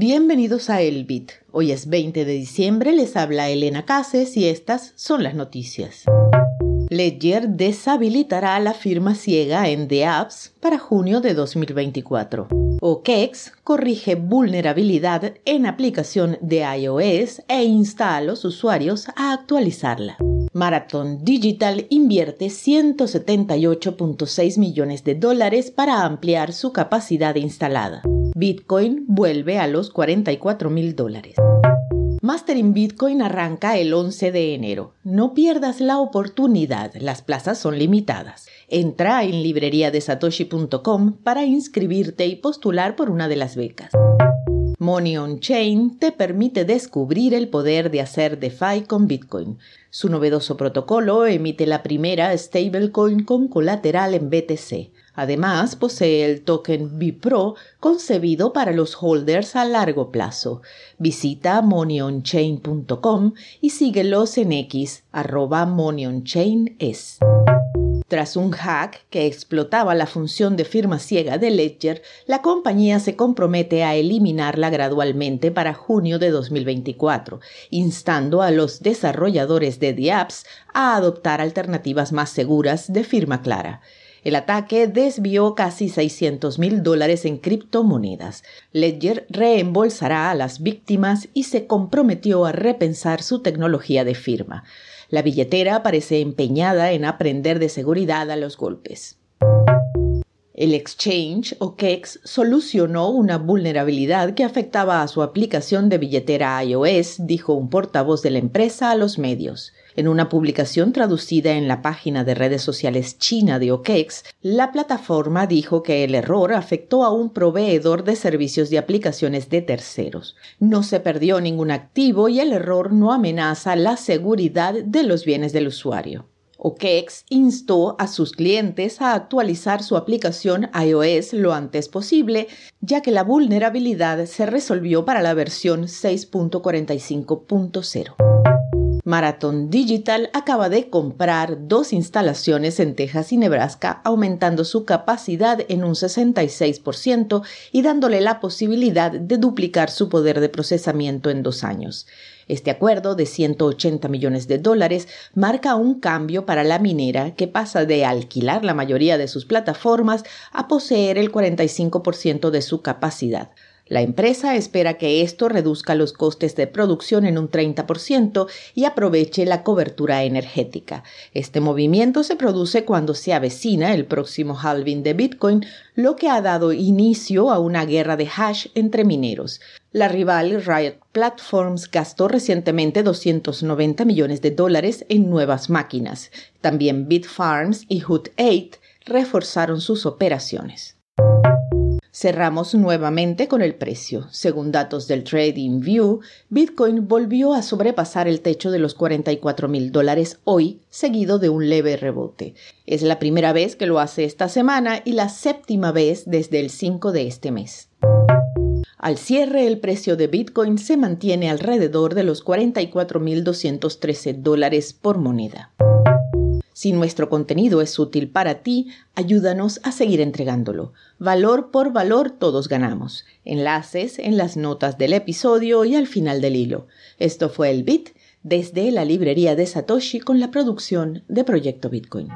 Bienvenidos a El Bit. Hoy es 20 de diciembre, les habla Elena Cases y estas son las noticias. Ledger deshabilitará la firma ciega en The Apps para junio de 2024. OKEx corrige vulnerabilidad en aplicación de iOS e insta a los usuarios a actualizarla. Marathon Digital invierte 178.6 millones de dólares para ampliar su capacidad instalada. Bitcoin vuelve a los 44 mil dólares. Mastering Bitcoin arranca el 11 de enero. No pierdas la oportunidad, las plazas son limitadas. Entra en libreriadesatoshi.com para inscribirte y postular por una de las becas. Money on Chain te permite descubrir el poder de hacer DeFi con Bitcoin. Su novedoso protocolo emite la primera stablecoin con colateral en BTC. Además, posee el token BIPRO concebido para los holders a largo plazo. Visita moneyonchain.com y síguelos en X, arroba moneyonchain.es. Tras un hack que explotaba la función de firma ciega de Ledger, la compañía se compromete a eliminarla gradualmente para junio de 2024, instando a los desarrolladores de The Apps a adoptar alternativas más seguras de firma clara. El ataque desvió casi 600 mil dólares en criptomonedas. Ledger reembolsará a las víctimas y se comprometió a repensar su tecnología de firma. La billetera parece empeñada en aprender de seguridad a los golpes. El exchange o KEX solucionó una vulnerabilidad que afectaba a su aplicación de billetera iOS, dijo un portavoz de la empresa a los medios. En una publicación traducida en la página de redes sociales china de OKEX, la plataforma dijo que el error afectó a un proveedor de servicios de aplicaciones de terceros. No se perdió ningún activo y el error no amenaza la seguridad de los bienes del usuario. OKEx instó a sus clientes a actualizar su aplicación iOS lo antes posible, ya que la vulnerabilidad se resolvió para la versión 6.45.0. Marathon Digital acaba de comprar dos instalaciones en Texas y Nebraska, aumentando su capacidad en un 66% y dándole la posibilidad de duplicar su poder de procesamiento en dos años. Este acuerdo de 180 millones de dólares marca un cambio para la minera que pasa de alquilar la mayoría de sus plataformas a poseer el 45% de su capacidad. La empresa espera que esto reduzca los costes de producción en un 30% y aproveche la cobertura energética. Este movimiento se produce cuando se avecina el próximo halving de Bitcoin, lo que ha dado inicio a una guerra de hash entre mineros. La rival Riot Platforms gastó recientemente 290 millones de dólares en nuevas máquinas. También Bitfarms y Hut8 reforzaron sus operaciones. Cerramos nuevamente con el precio. Según datos del Trading View, Bitcoin volvió a sobrepasar el techo de los 44 mil dólares hoy, seguido de un leve rebote. Es la primera vez que lo hace esta semana y la séptima vez desde el 5 de este mes. Al cierre, el precio de Bitcoin se mantiene alrededor de los 44.213 dólares por moneda. Si nuestro contenido es útil para ti, ayúdanos a seguir entregándolo. Valor por valor todos ganamos. Enlaces en las notas del episodio y al final del hilo. Esto fue el Bit desde la librería de Satoshi con la producción de Proyecto Bitcoin.